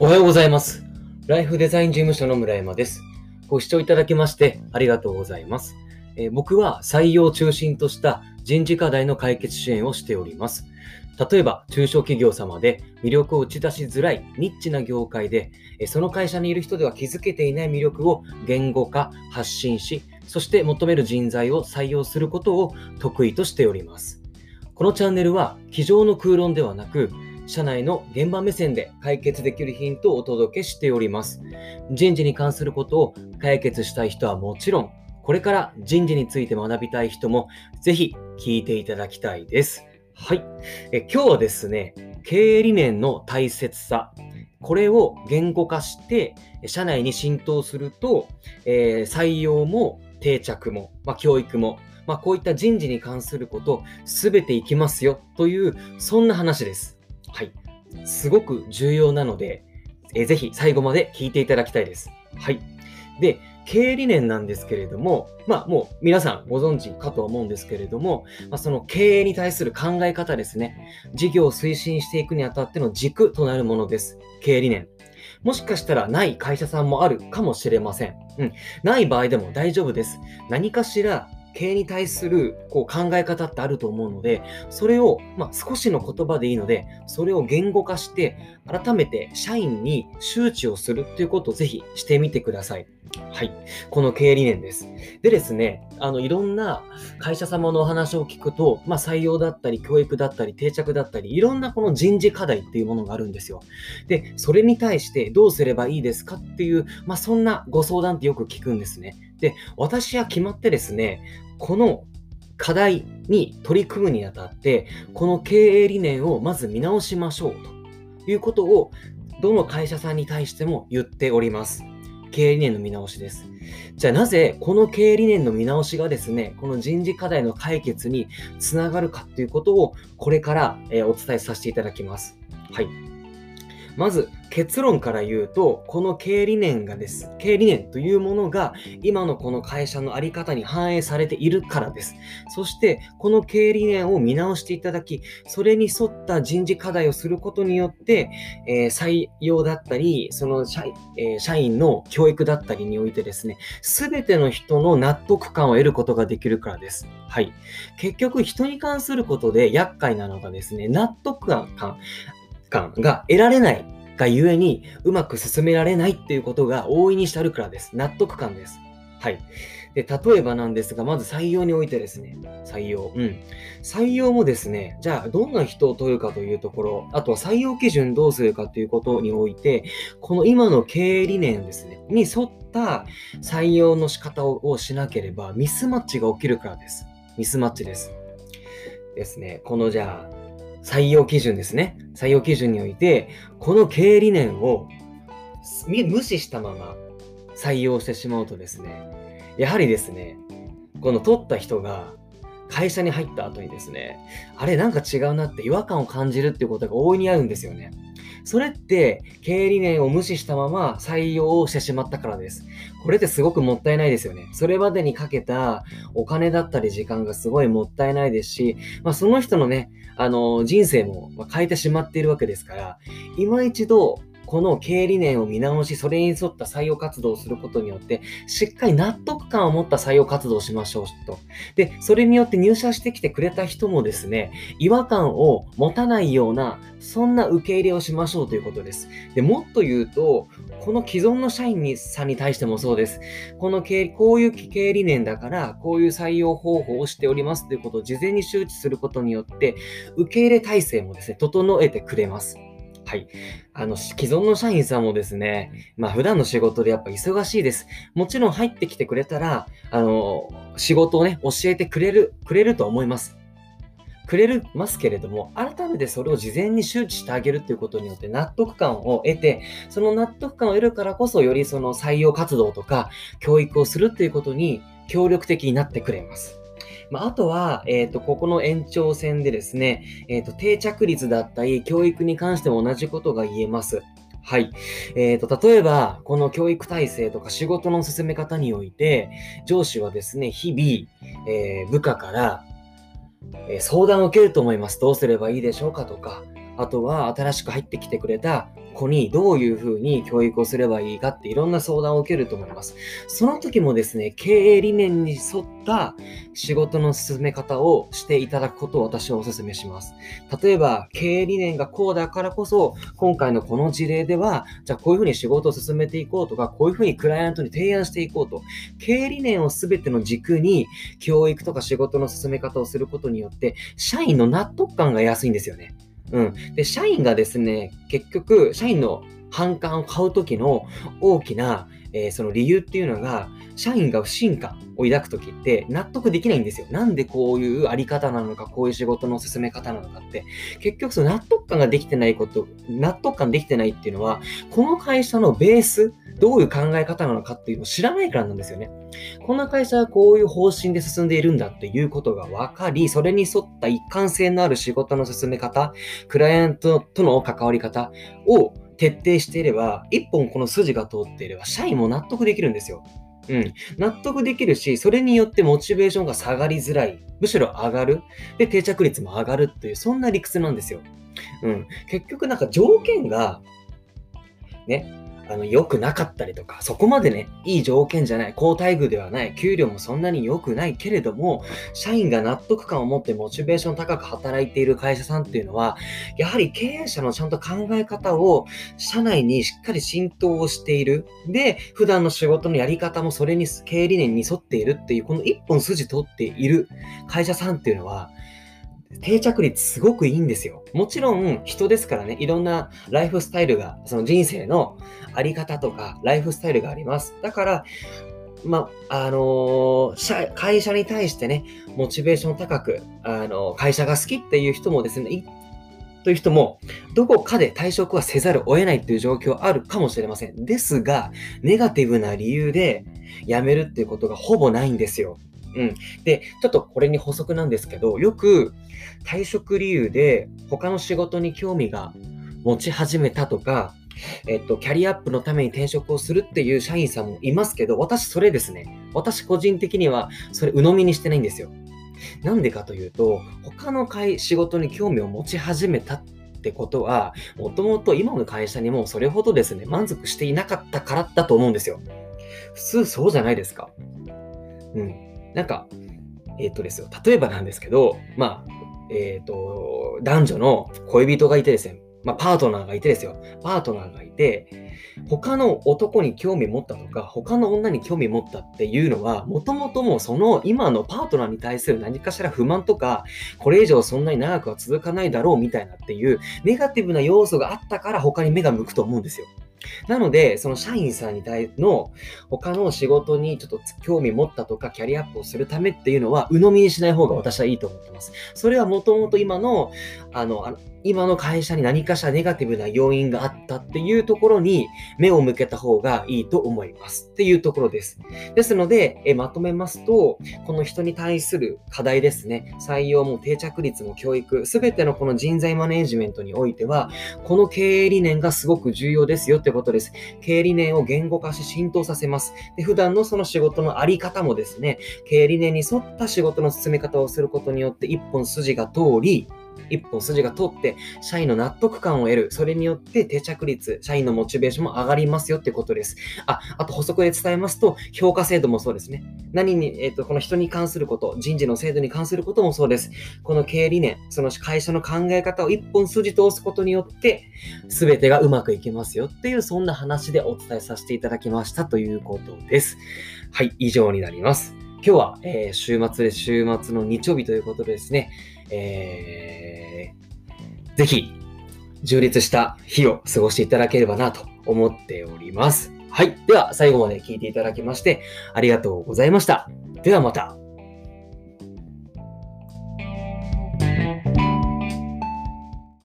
おはようございます。ライフデザイン事務所の村山です。ご視聴いただきましてありがとうございます。えー僕は採用を中心とした人事課題の解決支援をしております。例えば、中小企業様で魅力を打ち出しづらいニッチな業界で、その会社にいる人では気づけていない魅力を言語化、発信し、そして求める人材を採用することを得意としております。このチャンネルは、机上の空論ではなく、社内の現場目線で解決できるヒントをお届けしております。人事に関することを解決したい人はもちろん、これから人事について学びたい人もぜひ聞いていただきたいです。はい。え今日はですね、経営理念の大切さ、これを言語化して、社内に浸透すると、えー採用も定着も、まあ、教育も、まあ、こういった人事に関すること、すべていきますよという、そんな話です。はい。すごく重要なので、えーぜひ最後まで聞いていただきたいです。はい。で、経営理念なんですけれども、まあもう皆さんご存知かと思うんですけれども、まあ、その経営に対する考え方ですね。事業を推進していくにあたっての軸となるものです。経営理念。もしかしたらない会社さんもあるかもしれません。うん。ない場合でも大丈夫です。何かしら経営に対するこう考え方ってあると思うので、それを、まあ、少しの言葉でいいので、それを言語化して、改めて社員に周知をするということをぜひしてみてください。はい。この経営理念です。でですね、あの、いろんな会社様のお話を聞くと、まあ、採用だったり、教育だったり、定着だったり、いろんなこの人事課題っていうものがあるんですよ。で、それに対してどうすればいいですかっていう、まあ、そんなご相談ってよく聞くんですね。で、私は決まってですね、この課題に取り組むにあたって、この経営理念をまず見直しましょうということを、どの会社さんに対しても言っております。経営理念の見直しです。じゃあなぜこの経営理念の見直しがですね、この人事課題の解決につながるかということをこれから、えお伝えさせていただきます。はい。まず結論から言うと、この経営理念がです。経営理念というものが今のこの会社のあり方に反映されているからです。そして、この経営理念を見直していただき、それに沿った人事課題をすることによって、えー採用だったり、その社,、えー社員の教育だったりにおいてですね、すべての人の納得感を得ることができるからです。はい。結局、人に関することで厄介なのがですね、納得感感が得られないがゆえに、うまく進められないっていうことが大いにしてあるからです。納得感です。はい。で、例えばなんですが、まず採用においてですね、採用。うん。採用もですね、じゃあどんな人を取るかというところ、あとは採用基準どうするかということにおいて、この今の経営理念ですね、に沿った採用の仕方ををしなければミスマッチが起きるからです。ミスマッチです。ですね、このじゃあ、採用基準ですね。採用基準において、この経営理念を無視したまま採用してしまうとですね、やはりですね、この取った人が会社に入った後にですね、あれなんか違うなって違和感を感じるっていうことが大いにあるんですよね。それって経営理念を無視したまま採用をしてしまったからです。これってすごくもったいないですよね。それまでにかけたお金だったり時間がすごいもったいないですし、まあ、その人のね、あの人生も変えてしまっているわけですから、今一度この経営理念を見直し、それに沿った採用活動をすることによって、しっかり納得感を持った採用活動をしましょうと。で、それによって入社してきてくれた人もですね、違和感を持たないような、そんな受け入れをしましょうということです。で、もっと言うと、この既存の社員にさんに対してもそうです。この経営、こういう経営理念だから、こういう採用方法をしておりますということを事前に周知することによって、受け入れ体制もですね、整えてくれます。はい。あの、既存の社員さんもですね、まあ普段の仕事でやっぱ忙しいです。もちろん入ってきてくれたら、あの、仕事をね、教えてくれる、くれると思います。くれるますけれども、改めてそれを事前に周知してあげるということによって納得感を得て、その納得感を得るからこそ、よりその採用活動とか教育をするということに協力的になってくれます。まあ、あとは、えっ、と、ここの延長線でですね、えっ、と、定着率だったり、教育に関しても同じことが言えます。はい。えっ、と、例えば、この教育体制とか仕事の進め方において、上司はですね、日々、え部下から、え相談を受けると思います。どうすればいいでしょうかとか、あとは新しく入ってきてくれた子にどういうふうに教育をすればいいかっていろんな相談を受けると思います。その時もですね、経営理念に沿った仕事の進め方をしていただくことを私はお勧めします。例えば、経営理念がこうだからこそ、今回のこの事例では、じゃあこういうふうに仕事を進めていこうとか、こういうふうにクライアントに提案していこうと、経営理念を全ての軸に教育とか仕事の進め方をすることによって、社員の納得感が安いんですよね。うん。で、社員がですね、結局、社員の反感を買う時の大きな、えー、その理由っていうのが、社員が不信感を抱く時って納得できないんですよ。なんでこういうあり方なのか、こういう仕事の進め方なのかって、結局その納得感ができてないこと、納得感できてないっていうのは、この会社のベース、どういう考え方なのかっていうのを知らないからなんですよね。この会社はこういう方針で進んでいるんだっていうことが分かり、それに沿った一貫性のある仕事の進め方、クライアントとの関わり方を徹底していれば、一本この筋が通っていれば、社員も納得できるんですよ。うん。納得できるし、それによってモチベーションが下がりづらい。むしろ上がる。で、定着率も上がるという、そんな理屈なんですよ。うん。結局なんか条件が、ね、あの、良くなかったりとか、そこまでね、いい条件じゃない、高待遇ではない、給料もそんなに良くないけれども、社員が納得感を持ってモチベーション高く働いている会社さんっていうのは、やはり経営者のちゃんと考え方を社内にしっかり浸透をしている。で、普段の仕事のやり方もそれに経営理念に沿っているっていう、この一本筋取っている会社さんっていうのは、定着率すごくいいんですよ。もちろん人ですからね、いろんなライフスタイルが、その人生のあり方とか、ライフスタイルがあります。だから、まあ、のー、会社に対してね、モチベーション高く、あのー、会社が好きっていう人もですね、という人も、どこかで退職はせざるを得ないという状況あるかもしれません。ですが、ネガティブな理由で辞めるっていうことがほぼないんですよ。うん。で、ちょっとこれに補足なんですけど、よく退職理由で他の仕事に興味が持ち始めたとか、えっと、キャリアアップのために転職をするっていう社員さんもいますけど、私それですね。私個人的にはそれ鵜呑みにしてないんですよ。なんでかというと、他の仕事に興味を持ち始めたってことは、もともと今の会社にもそれほどですね、満足していなかったからだと思うんですよ。普通そうじゃないですか。うん。なんか、えっ、ー、とですよ、例えばなんですけど、まあ、えっ、ー、と、男女の恋人がいてですね、まあ、パートナーがいてですよ、パートナーがいて、他の男に興味持ったとか、他の女に興味持ったっていうのは、もともともその今のパートナーに対する何かしら不満とか、これ以上そんなに長くは続かないだろうみたいなっていう、ネガティブな要素があったから他に目が向くと思うんですよ。なので、その社員さんに対の他の仕事にちょっと興味持ったとかキャリアアップをするためっていうのは鵜呑みにしない方が私はいいと思ってます。それはもともと今の、あの、今の会社に何かしらネガティブな要因があったっていうところに目を向けた方がいいと思いますっていうところです。ですので、えまとめますと、この人に対する課題ですね、採用も定着率も教育、すべてのこの人材マネジメントにおいては、この経営理念がすごく重要ですよってことです。経営理念を言語化し浸透させます。で普段のその仕事のあり方もですね、経営理念に沿った仕事の進め方をすることによって一本筋が通り、一本筋が通って、社員の納得感を得る。それによって定着率、社員のモチベーションも上がりますよってことです。あ、あと補足で伝えますと、評価制度もそうですね。何に、えっ、ー、と、この人に関すること、人事の制度に関することもそうです。この経営理念、その会社の考え方を一本筋通すことによって、すべてがうまくいきますよっていう、そんな話でお伝えさせていただきましたということです。はい、以上になります。今日は、えー、週末で週末の日曜日ということですね、えー、ぜひ、充実した日を過ごしていただければなと思っております。はい。では、最後まで聞いていただきまして、ありがとうございました。ではまた。